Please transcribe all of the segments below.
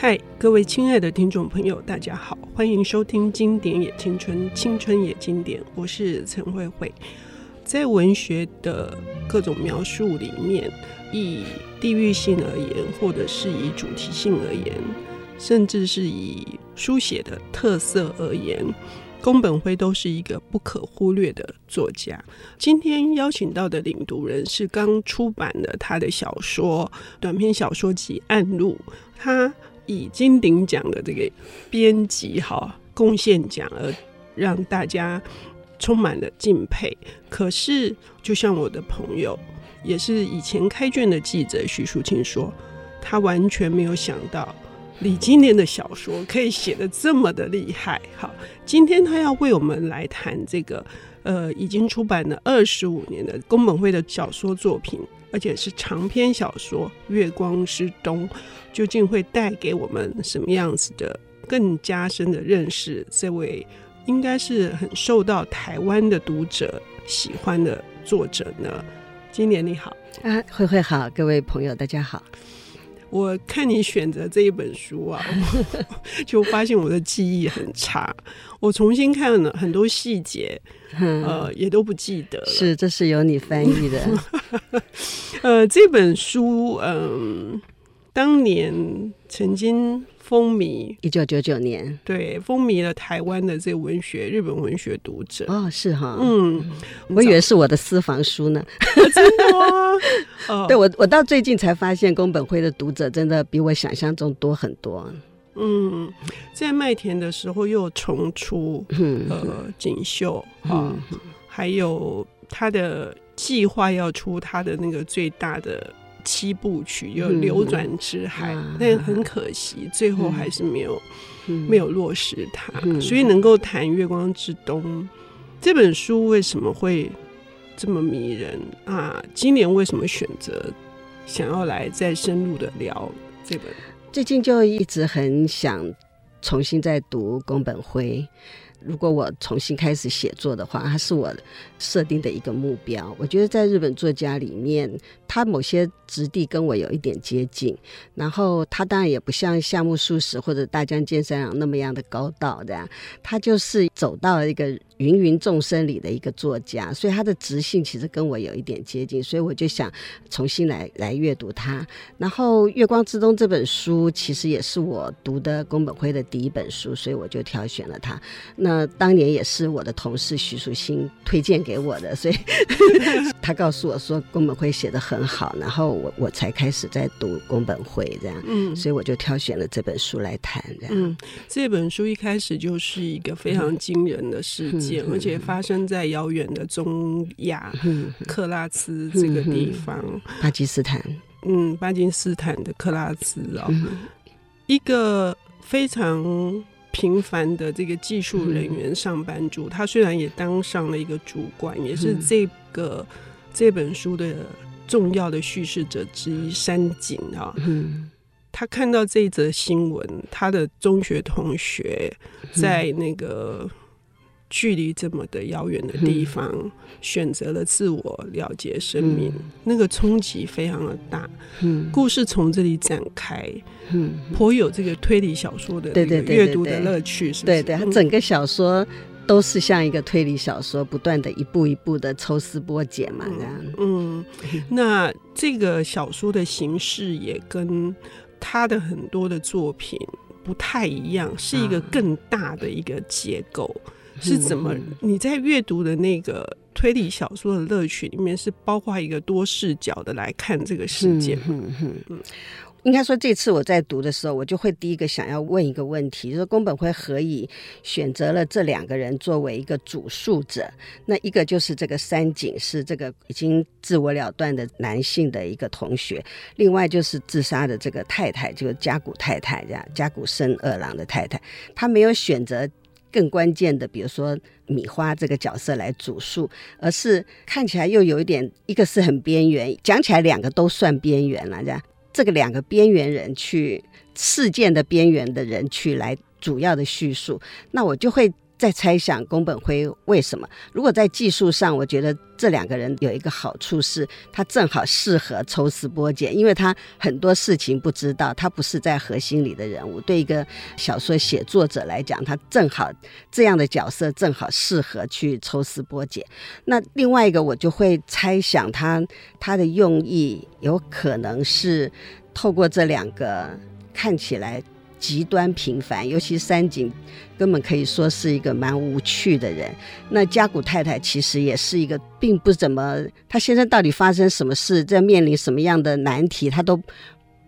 嗨，各位亲爱的听众朋友，大家好，欢迎收听《经典也青春，青春也经典》，我是陈慧慧。在文学的各种描述里面，以地域性而言，或者是以主题性而言，甚至是以书写的特色而言，宫本辉都是一个不可忽略的作家。今天邀请到的领读人是刚出版的他的小说短篇小说集《暗路》，他。以金鼎奖的这个编辑哈贡献奖而让大家充满了敬佩。可是，就像我的朋友，也是以前开卷的记者徐淑清说，他完全没有想到李金莲的小说可以写得这么的厉害。好，今天他要为我们来谈这个呃，已经出版了二十五年的宫本辉的小说作品。而且是长篇小说《月光之东》，究竟会带给我们什么样子的更加深的认识？这位应该是很受到台湾的读者喜欢的作者呢？今年你好啊，慧慧好，各位朋友大家好。我看你选择这一本书啊，就发现我的记忆很差。我重新看了很多细节，呃，也都不记得了。是，这是由你翻译的。呃，这本书，嗯、呃，当年曾经。风靡一九九九年，对，风靡了台湾的这个文学，日本文学读者哦，是哈，嗯，我以为是我的私房书呢，真的吗？哦，对我，我到最近才发现宫本辉的读者真的比我想象中多很多。嗯，在麦田的时候又重出，嗯，呃，锦绣啊，还有他的计划要出他的那个最大的。七部曲有流转之海，嗯、但很可惜，嗯、最后还是没有、嗯、没有落实它。嗯、所以能够谈《月光之东》这本书为什么会这么迷人啊？今年为什么选择想要来再深入的聊这本？最近就一直很想重新再读宫本辉。如果我重新开始写作的话，它是我设定的一个目标。我觉得在日本作家里面，他某些质地跟我有一点接近，然后他当然也不像夏目漱石或者大江健三郎那么样的高道的，他就是走到了一个芸芸众生里的一个作家，所以他的直性其实跟我有一点接近，所以我就想重新来来阅读他。然后《月光之东》这本书其实也是我读的宫本辉的第一本书，所以我就挑选了他。那当年也是我的同事徐淑欣推荐给我的，所以 他告诉我说宫本辉写得很好，然后我我才开始在读宫本会这样，嗯，所以我就挑选了这本书来谈这样。嗯，这本书一开始就是一个非常惊人的事件，嗯、而且发生在遥远的中亚克拉兹这个地方，嗯、巴基斯坦。嗯，巴基斯坦的克拉兹啊、哦，嗯、一个非常。平凡的这个技术人员、上班族，嗯、他虽然也当上了一个主管，嗯、也是这个这本书的重要的叙事者之一。山井啊，嗯、他看到这则新闻，他的中学同学在那个。距离这么的遥远的地方，嗯、选择了自我了结生命，嗯、那个冲击非常的大。嗯，故事从这里展开，嗯，颇有这个推理小说的阅读的乐趣，是不是？对对，他整个小说都是像一个推理小说，不断的一步一步的抽丝剥茧嘛，这样。嗯，那这个小说的形式也跟他的很多的作品不太一样，是一个更大的一个结构。啊是怎么？你在阅读的那个推理小说的乐趣里面，是包括一个多视角的来看这个世界。嗯嗯嗯。应该说，这次我在读的时候，我就会第一个想要问一个问题：就是宫本辉何以选择了这两个人作为一个主述者？那一个就是这个三井，是这个已经自我了断的男性的一个同学；另外就是自杀的这个太太，就是加古太太这样，加古生二郎的太太。他没有选择。更关键的，比如说米花这个角色来主述，而是看起来又有一点，一个是很边缘，讲起来两个都算边缘了，这样。这个两个边缘人去事件的边缘的人去来主要的叙述，那我就会在猜想宫本辉为什么？如果在技术上，我觉得这两个人有一个好处是，他正好适合抽丝剥茧，因为他很多事情不知道，他不是在核心里的人物。对一个小说写作者来讲，他正好这样的角色正好适合去抽丝剥茧。那另外一个，我就会猜想他他的用意有可能是透过这两个看起来。极端平凡，尤其三井根本可以说是一个蛮无趣的人。那加古太太其实也是一个并不怎么，她先生到底发生什么事，在面临什么样的难题，她都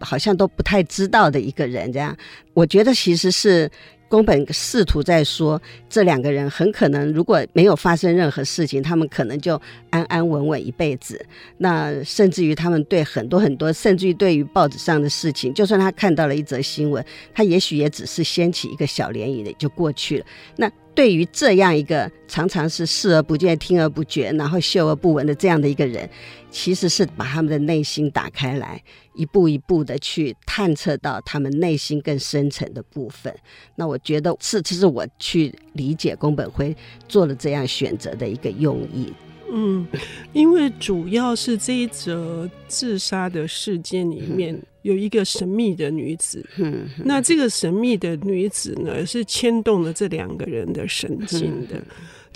好像都不太知道的一个人。这样，我觉得其实是。宫本试图在说，这两个人很可能如果没有发生任何事情，他们可能就安安稳稳一辈子。那甚至于他们对很多很多，甚至于对于报纸上的事情，就算他看到了一则新闻，他也许也只是掀起一个小涟漪的就过去了。那对于这样一个常常是视而不见、听而不觉，然后嗅而不闻的这样的一个人，其实是把他们的内心打开来，一步一步的去探测到他们内心更深层的部分。那我觉得是，这是我去理解宫本辉做了这样选择的一个用意。嗯，因为主要是这一则自杀的事件里面有一个神秘的女子，嗯，那这个神秘的女子呢，是牵动了这两个人的神经的。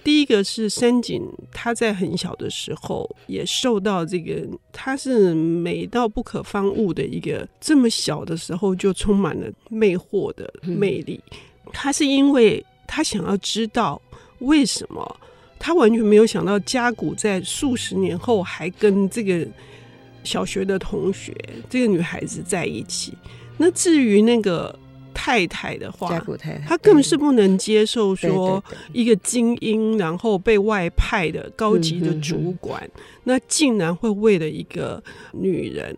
第一个是三井，他在很小的时候也受到这个，他是美到不可方物的一个，这么小的时候就充满了魅惑的魅力。他是因为他想要知道为什么。他完全没有想到，加古在数十年后还跟这个小学的同学，这个女孩子在一起。那至于那个太太的话，加古太太，她更是不能接受说一个精英，然后被外派的高级的主管，那竟然会为了一个女人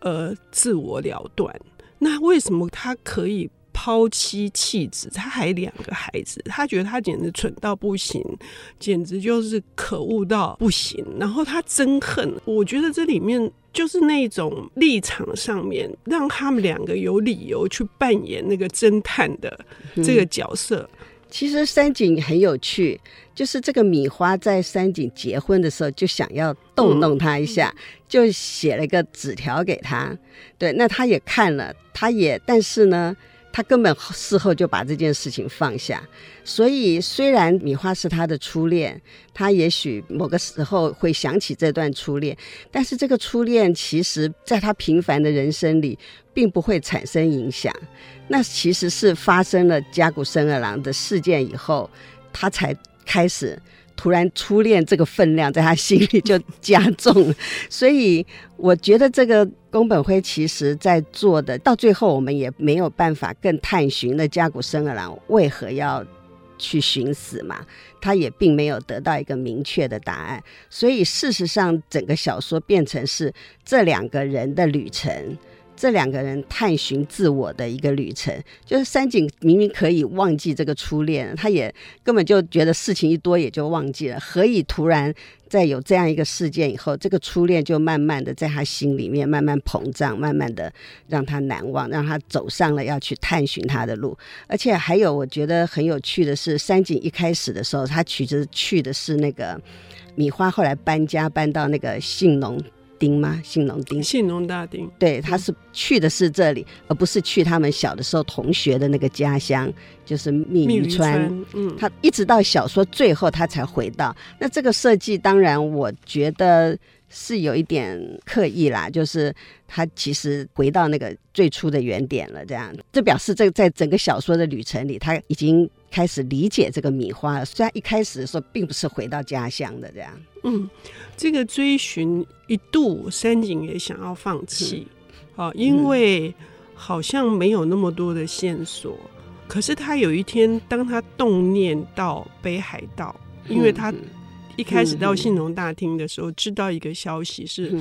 而自我了断。那为什么他可以？抛妻弃子，他还两个孩子，他觉得他简直蠢到不行，简直就是可恶到不行。然后他憎恨，我觉得这里面就是那种立场上面，让他们两个有理由去扮演那个侦探的这个角色。嗯，其实三井很有趣，就是这个米花在三井结婚的时候就想要逗弄他一下，嗯，就写了一个纸条给他。对，那他也看了，他也，但是呢。他根本事后就把这件事情放下，所以虽然米花是他的初恋，他也许某个时候会想起这段初恋，但是这个初恋其实在他平凡的人生里并不会产生影响。那其实是发生了加古伸二郎的事件以后，他才开始。突然，初恋这个分量在他心里就加重了，所以我觉得这个宫本辉其实在做的，到最后我们也没有办法更探寻那加古生二郎为何要去寻死嘛，他也并没有得到一个明确的答案，所以事实上整个小说变成是这两个人的旅程。这两个人探寻自我的一个旅程，就是三井明明可以忘记这个初恋，他也根本就觉得事情一多也就忘记了。何以突然在有这样一个事件以后，这个初恋就慢慢的在他心里面慢慢膨胀，慢慢的让他难忘，让他走上了要去探寻他的路。而且还有我觉得很有趣的是，三井一开始的时候，他其实去的是那个米花，后来搬家搬到那个信浓。丁吗？信浓町，信浓大丁。对，他是去的是这里，而不是去他们小的时候同学的那个家乡，就是密渔川。嗯，他一直到小说最后他才回到。那这个设计当然我觉得是有一点刻意啦，就是他其实回到那个最初的原点了。这样，这表示这个在整个小说的旅程里，他已经。开始理解这个米花，虽然一开始的时候并不是回到家乡的这样。嗯，这个追寻一度山井也想要放弃，啊、嗯，因为好像没有那么多的线索。嗯、可是他有一天，当他动念到北海道，嗯、因为他一开始到信农大厅的时候，嗯、知道一个消息是，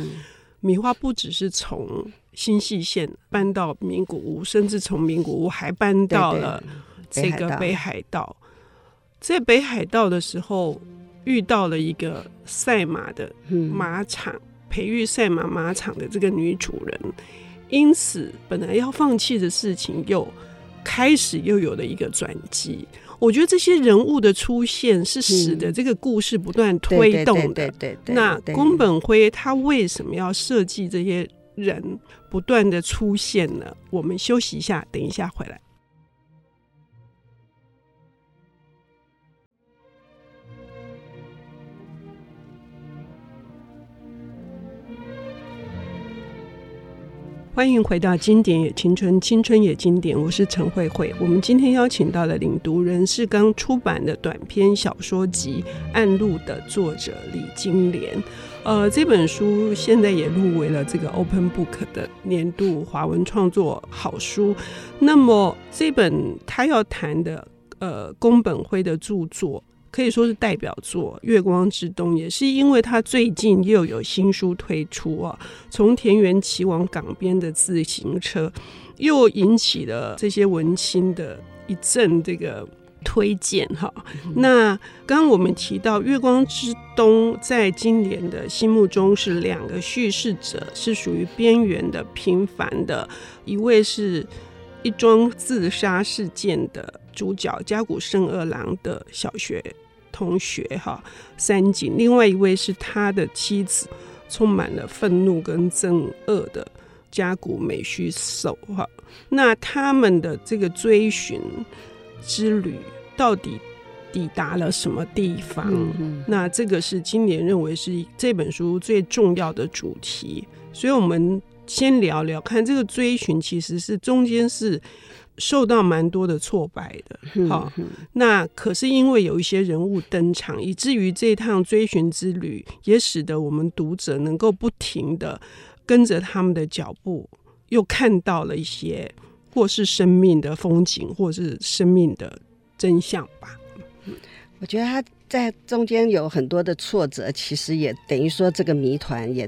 米花不只是从新细县搬到名古屋，甚至从名古屋还搬到了。这个北海道，在北海道的时候遇到了一个赛马的马场，嗯、培育赛马马场的这个女主人，因此本来要放弃的事情又开始又有了一个转机。我觉得这些人物的出现是使得这个故事不断推动的。对对对。那宫本辉他为什么要设计这些人不断的出现呢？我们休息一下，等一下回来。欢迎回到《经典也青春，青春也经典》，我是陈慧慧。我们今天邀请到的领读人是刚出版的短篇小说集《暗路》的作者李金莲。呃，这本书现在也入围了这个 Open Book 的年度华文创作好书。那么这本他要谈的呃宫本辉的著作。可以说是代表作《月光之东》，也是因为他最近又有新书推出啊，从田园骑往港边的自行车，又引起了这些文青的一阵这个推荐哈。那刚刚我们提到《月光之东》在今年的心目中是两个叙事者，是属于边缘的、平凡的，一位是一桩自杀事件的。主角加古圣二郎的小学同学哈三井，另外一位是他的妻子，充满了愤怒跟憎恶的加古美须守哈。那他们的这个追寻之旅到底抵达了什么地方？那这个是今年认为是这本书最重要的主题。所以我们先聊聊看，这个追寻其实是中间是。受到蛮多的挫败的，好，那可是因为有一些人物登场，以至于这趟追寻之旅也使得我们读者能够不停的跟着他们的脚步，又看到了一些或是生命的风景，或是生命的真相吧。我觉得他在中间有很多的挫折，其实也等于说这个谜团也。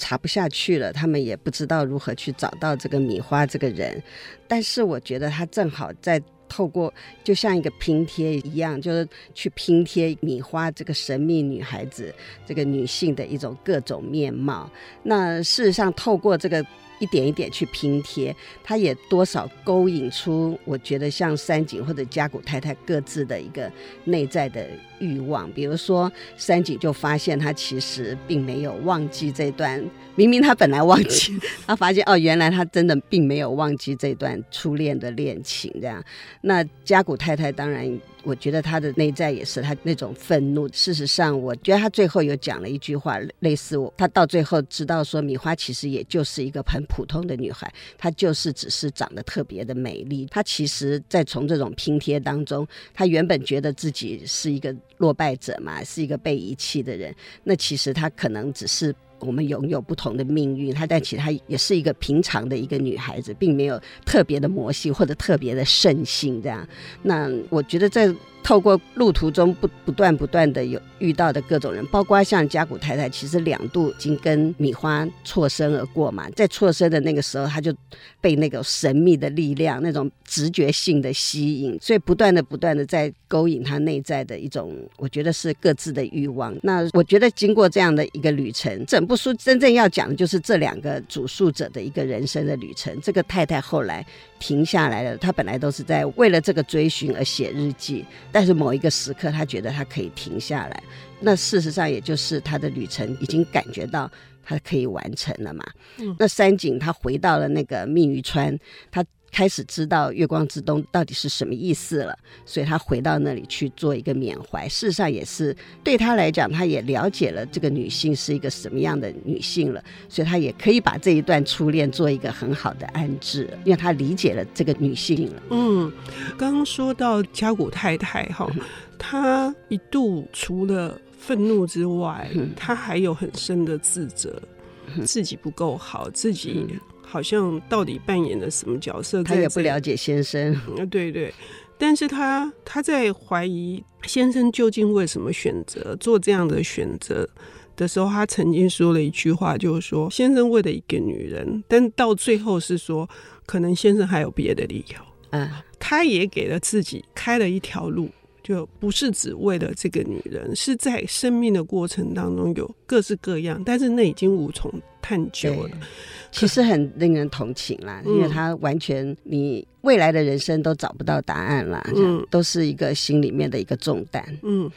查不下去了，他们也不知道如何去找到这个米花这个人。但是我觉得他正好在透过，就像一个拼贴一样，就是去拼贴米花这个神秘女孩子，这个女性的一种各种面貌。那事实上，透过这个一点一点去拼贴，他也多少勾引出，我觉得像三井或者加古太太各自的一个内在的。欲望，比如说三井就发现他其实并没有忘记这段，明明他本来忘记，他发现哦，原来他真的并没有忘记这段初恋的恋情，这样。那加古太太当然，我觉得她的内在也是她那种愤怒。事实上，我觉得她最后有讲了一句话，类似我，她到最后知道说，米花其实也就是一个很普通的女孩，她就是只是长得特别的美丽。她其实，在从这种拼贴当中，她原本觉得自己是一个。落败者嘛，是一个被遗弃的人。那其实他可能只是我们拥有不同的命运，她但其实他也是一个平常的一个女孩子，并没有特别的魔性或者特别的圣性这样。那我觉得在。透过路途中不不断不断的有遇到的各种人，包括像加古太太，其实两度已经跟米花错身而过嘛，在错身的那个时候，他就被那个神秘的力量、那种直觉性的吸引，所以不断的不断的在勾引他内在的一种，我觉得是各自的欲望。那我觉得经过这样的一个旅程，整部书真正要讲的就是这两个主述者的一个人生的旅程。这个太太后来停下来了，她本来都是在为了这个追寻而写日记。但是某一个时刻，他觉得他可以停下来，那事实上也就是他的旅程已经感觉到他可以完成了嘛。嗯，那山井他回到了那个密鱼川，他。开始知道月光之东到底是什么意思了，所以他回到那里去做一个缅怀。事实上也是对他来讲，他也了解了这个女性是一个什么样的女性了，所以他也可以把这一段初恋做一个很好的安置，因为他理解了这个女性了。嗯，刚刚说到加古太太哈，她一度除了愤怒之外，她还有很深的自责，自己不够好，自己。好像到底扮演了什么角色？他也不了解先生。嗯，对对，但是他他在怀疑先生究竟为什么选择做这样的选择的时候，他曾经说了一句话，就是说先生为了一个女人，但到最后是说可能先生还有别的理由。嗯，他也给了自己开了一条路。就不是只为了这个女人，是在生命的过程当中有各式各样，但是那已经无从探究了。其实很令人同情啦，因为他完全你未来的人生都找不到答案啦，嗯，都是一个心里面的一个重担。嗯，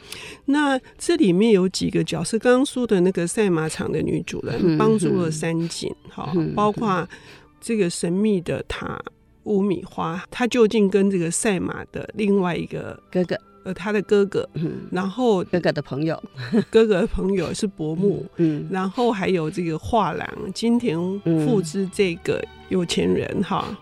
那这里面有几个角色，刚刚说的那个赛马场的女主人帮助了三井，好，包括这个神秘的塔乌米花，他究竟跟这个赛马的另外一个哥哥。呃，他的哥哥，嗯。然后哥哥的朋友，哥哥的朋友是伯母，嗯，然后还有这个画廊金田富之这个有钱人哈，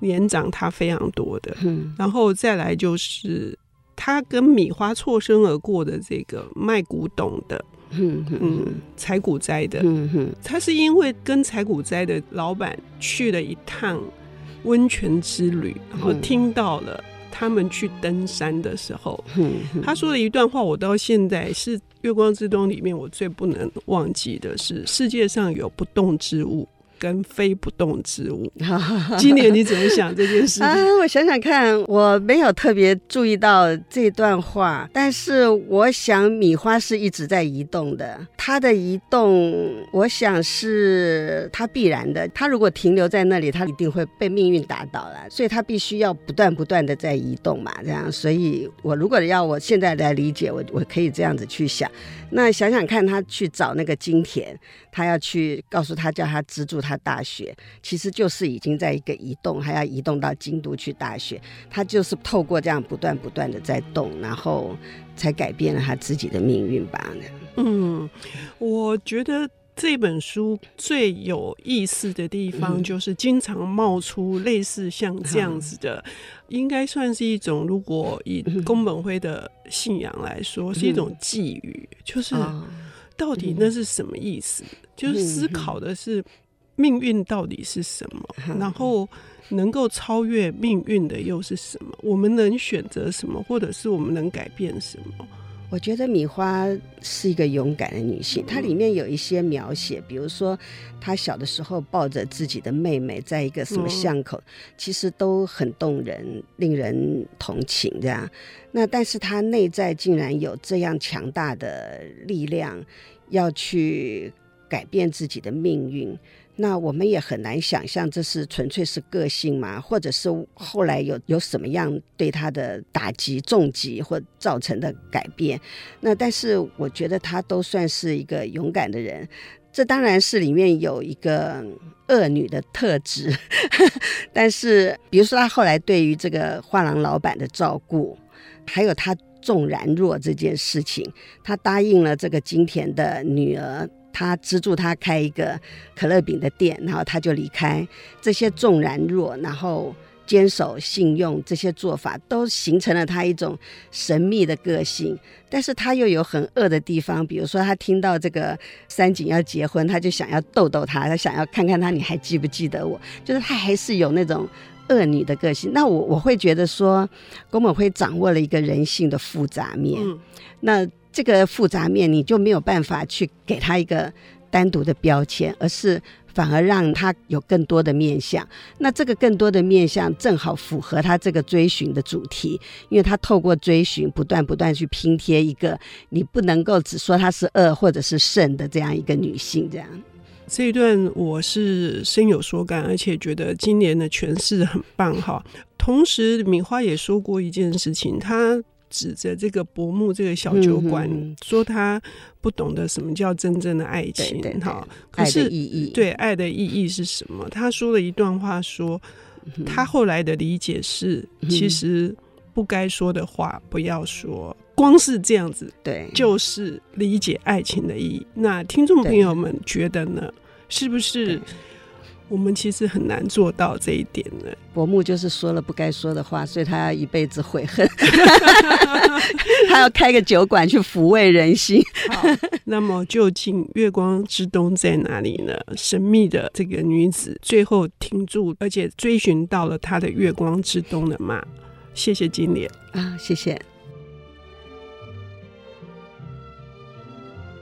年长他非常多的，嗯，然后再来就是他跟米花错身而过的这个卖古董的，嗯嗯，采古斋的，嗯哼，他是因为跟采古斋的老板去了一趟温泉之旅，然后听到了。他们去登山的时候，他说的一段话，我到现在是《月光之东》里面我最不能忘记的是：世界上有不动之物。跟非不动植物，今年你怎么想这件事情？啊，我想想看，我没有特别注意到这段话，但是我想米花是一直在移动的，它的移动，我想是它必然的。它如果停留在那里，它一定会被命运打倒了，所以它必须要不断不断的在移动嘛，这样。所以我如果要我现在来理解，我我可以这样子去想。那想想看，他去找那个金田，他要去告诉他，叫他资助他大学，其实就是已经在一个移动，还要移动到京都去大学。他就是透过这样不断不断的在动，然后才改变了他自己的命运吧。嗯，我觉得这本书最有意思的地方，就是经常冒出类似像这样子的。嗯应该算是一种，如果以宫本辉的信仰来说，是一种寄语，就是到底那是什么意思？就是思考的是命运到底是什么，然后能够超越命运的又是什么？我们能选择什么，或者是我们能改变什么？我觉得米花是一个勇敢的女性，她里面有一些描写，比如说她小的时候抱着自己的妹妹在一个什么巷口，其实都很动人，令人同情这样。那但是她内在竟然有这样强大的力量，要去改变自己的命运。那我们也很难想象，这是纯粹是个性嘛？或者是后来有有什么样对他的打击、重击或造成的改变？那但是我觉得他都算是一个勇敢的人。这当然是里面有一个恶女的特质，但是比如说他后来对于这个画廊老板的照顾，还有他重然若这件事情，他答应了这个金田的女儿。他资助他开一个可乐饼的店，然后他就离开。这些纵然弱，然后坚守信用，这些做法都形成了他一种神秘的个性。但是他又有很恶的地方，比如说他听到这个三井要结婚，他就想要逗逗他，他想要看看他你还记不记得我？就是他还是有那种恶女的个性。那我我会觉得说，宫本辉掌握了一个人性的复杂面。嗯、那。这个复杂面，你就没有办法去给他一个单独的标签，而是反而让他有更多的面相。那这个更多的面相，正好符合他这个追寻的主题，因为他透过追寻，不断不断去拼贴一个你不能够只说她是恶或者是圣的这样一个女性。这样这一段我是深有所感，而且觉得今年的诠释很棒哈。同时，米花也说过一件事情，她。指着这个伯木这个小酒馆，嗯、说他不懂得什么叫真正的爱情，哈。可是，意义对爱的意义是什么？他说了一段话说，他后来的理解是，其实不该说的话不要说，光是这样子，对，就是理解爱情的意义。那听众朋友们觉得呢？是不是？我们其实很难做到这一点呢。伯木就是说了不该说的话，所以他要一辈子悔恨，他要开个酒馆去抚慰人心。好，那么究竟月光之东在哪里呢？神秘的这个女子最后停住，而且追寻到了她的月光之东了吗？谢谢金莲啊，谢谢。